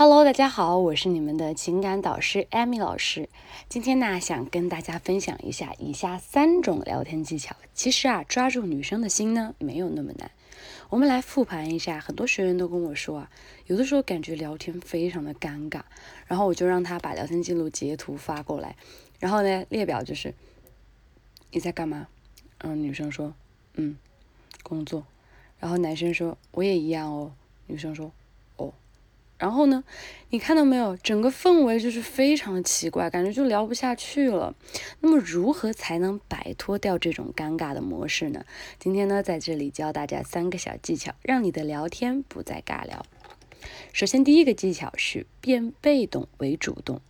Hello，大家好，我是你们的情感导师 Amy 老师。今天呢，想跟大家分享一下以下三种聊天技巧。其实啊，抓住女生的心呢，没有那么难。我们来复盘一下，很多学员都跟我说啊，有的时候感觉聊天非常的尴尬，然后我就让他把聊天记录截图发过来，然后呢，列表就是你在干嘛？嗯，女生说，嗯，工作。然后男生说，我也一样哦。女生说。然后呢，你看到没有？整个氛围就是非常的奇怪，感觉就聊不下去了。那么如何才能摆脱掉这种尴尬的模式呢？今天呢，在这里教大家三个小技巧，让你的聊天不再尬聊。首先，第一个技巧是变被动为主动。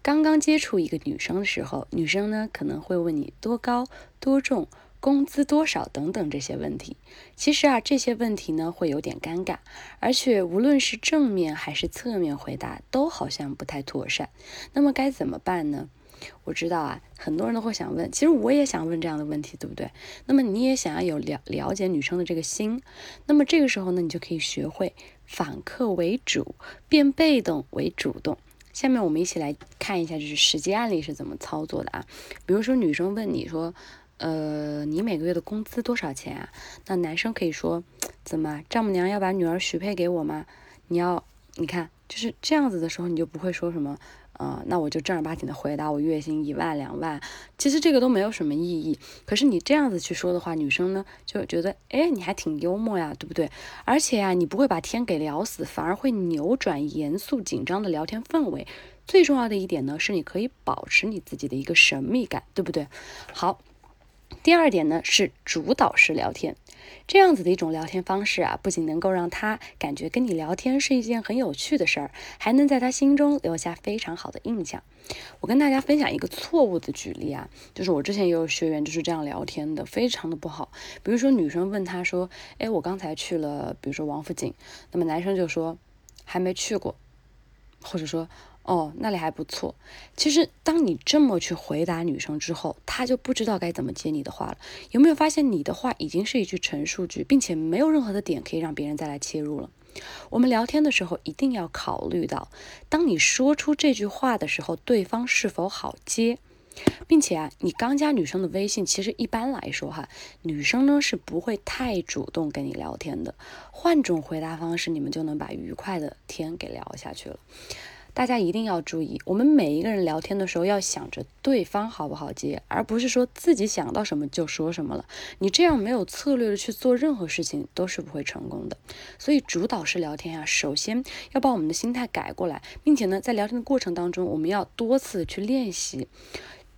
刚刚接触一个女生的时候，女生呢可能会问你多高、多重。工资多少等等这些问题，其实啊这些问题呢会有点尴尬，而且无论是正面还是侧面回答都好像不太妥善。那么该怎么办呢？我知道啊，很多人都会想问，其实我也想问这样的问题，对不对？那么你也想要有了了解女生的这个心，那么这个时候呢，你就可以学会反客为主，变被动为主动。下面我们一起来看一下，就是实际案例是怎么操作的啊。比如说女生问你说。呃，你每个月的工资多少钱啊？那男生可以说，怎么丈母娘要把女儿许配给我吗？你要，你看，就是这样子的时候，你就不会说什么，呃，那我就正儿八经的回答我月薪一万两万，其实这个都没有什么意义。可是你这样子去说的话，女生呢就觉得，哎，你还挺幽默呀，对不对？而且呀，你不会把天给聊死，反而会扭转严肃紧张的聊天氛围。最重要的一点呢，是你可以保持你自己的一个神秘感，对不对？好。第二点呢是主导式聊天，这样子的一种聊天方式啊，不仅能够让他感觉跟你聊天是一件很有趣的事儿，还能在他心中留下非常好的印象。我跟大家分享一个错误的举例啊，就是我之前也有学员就是这样聊天的，非常的不好。比如说女生问他说：“哎，我刚才去了，比如说王府井。”那么男生就说：“还没去过。”或者说。哦，那里还不错。其实，当你这么去回答女生之后，她就不知道该怎么接你的话了。有没有发现，你的话已经是一句陈述句，并且没有任何的点可以让别人再来切入了？我们聊天的时候一定要考虑到，当你说出这句话的时候，对方是否好接，并且啊，你刚加女生的微信，其实一般来说哈，女生呢是不会太主动跟你聊天的。换种回答方式，你们就能把愉快的天给聊下去了。大家一定要注意，我们每一个人聊天的时候要想着对方好不好接，而不是说自己想到什么就说什么了。你这样没有策略的去做任何事情，都是不会成功的。所以主导式聊天啊，首先要把我们的心态改过来，并且呢，在聊天的过程当中，我们要多次去练习。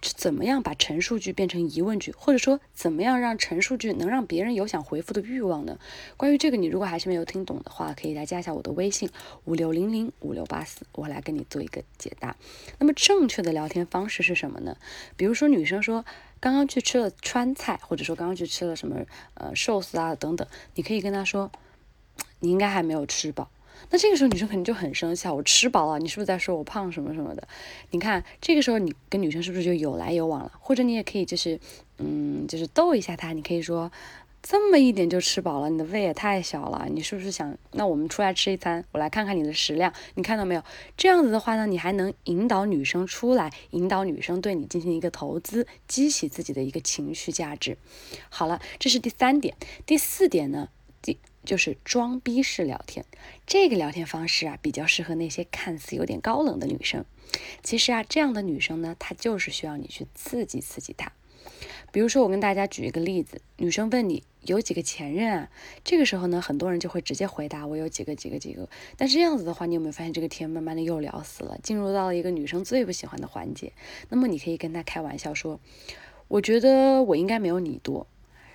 怎么样把陈述句变成疑问句，或者说怎么样让陈述句能让别人有想回复的欲望呢？关于这个，你如果还是没有听懂的话，可以来加一下我的微信五六零零五六八四，我来跟你做一个解答。那么正确的聊天方式是什么呢？比如说女生说刚刚去吃了川菜，或者说刚刚去吃了什么呃寿司啊等等，你可以跟她说，你应该还没有吃饱。那这个时候女生肯定就很生气啊，我吃饱了，你是不是在说我胖什么什么的？你看这个时候你跟女生是不是就有来有往了？或者你也可以就是，嗯，就是逗一下她，你可以说这么一点就吃饱了，你的胃也太小了，你是不是想那我们出来吃一餐，我来看看你的食量，你看到没有？这样子的话呢，你还能引导女生出来，引导女生对你进行一个投资，激起自己的一个情绪价值。好了，这是第三点，第四点呢？第就是装逼式聊天，这个聊天方式啊，比较适合那些看似有点高冷的女生。其实啊，这样的女生呢，她就是需要你去刺激刺激她。比如说，我跟大家举一个例子，女生问你有几个前任啊？这个时候呢，很多人就会直接回答我有几个几个几个。但是这样子的话，你有没有发现这个天慢慢的又聊死了，进入到了一个女生最不喜欢的环节？那么你可以跟她开玩笑说，我觉得我应该没有你多。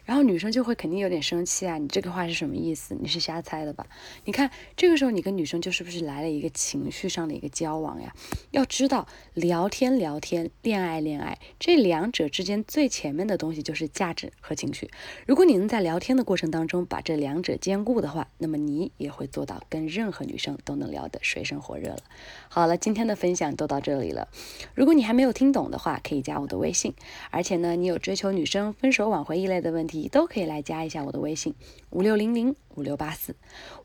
然后女生就会肯定有点生气啊，你这个话是什么意思？你是瞎猜的吧？你看这个时候你跟女生就是不是来了一个情绪上的一个交往呀？要知道聊天聊天，恋爱恋爱，这两者之间最前面的东西就是价值和情绪。如果你能在聊天的过程当中把这两者兼顾的话，那么你也会做到跟任何女生都能聊得水深火热了。好了，今天的分享都到这里了。如果你还没有听懂的话，可以加我的微信。而且呢，你有追求女生分手挽回一类的问题。你，都可以来加一下我的微信五六零零五六八四。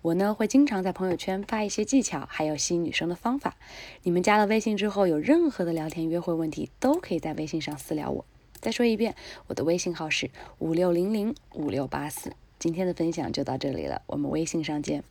我呢会经常在朋友圈发一些技巧，还有吸引女生的方法。你们加了微信之后，有任何的聊天约会问题，都可以在微信上私聊我。再说一遍，我的微信号是五六零零五六八四。今天的分享就到这里了，我们微信上见。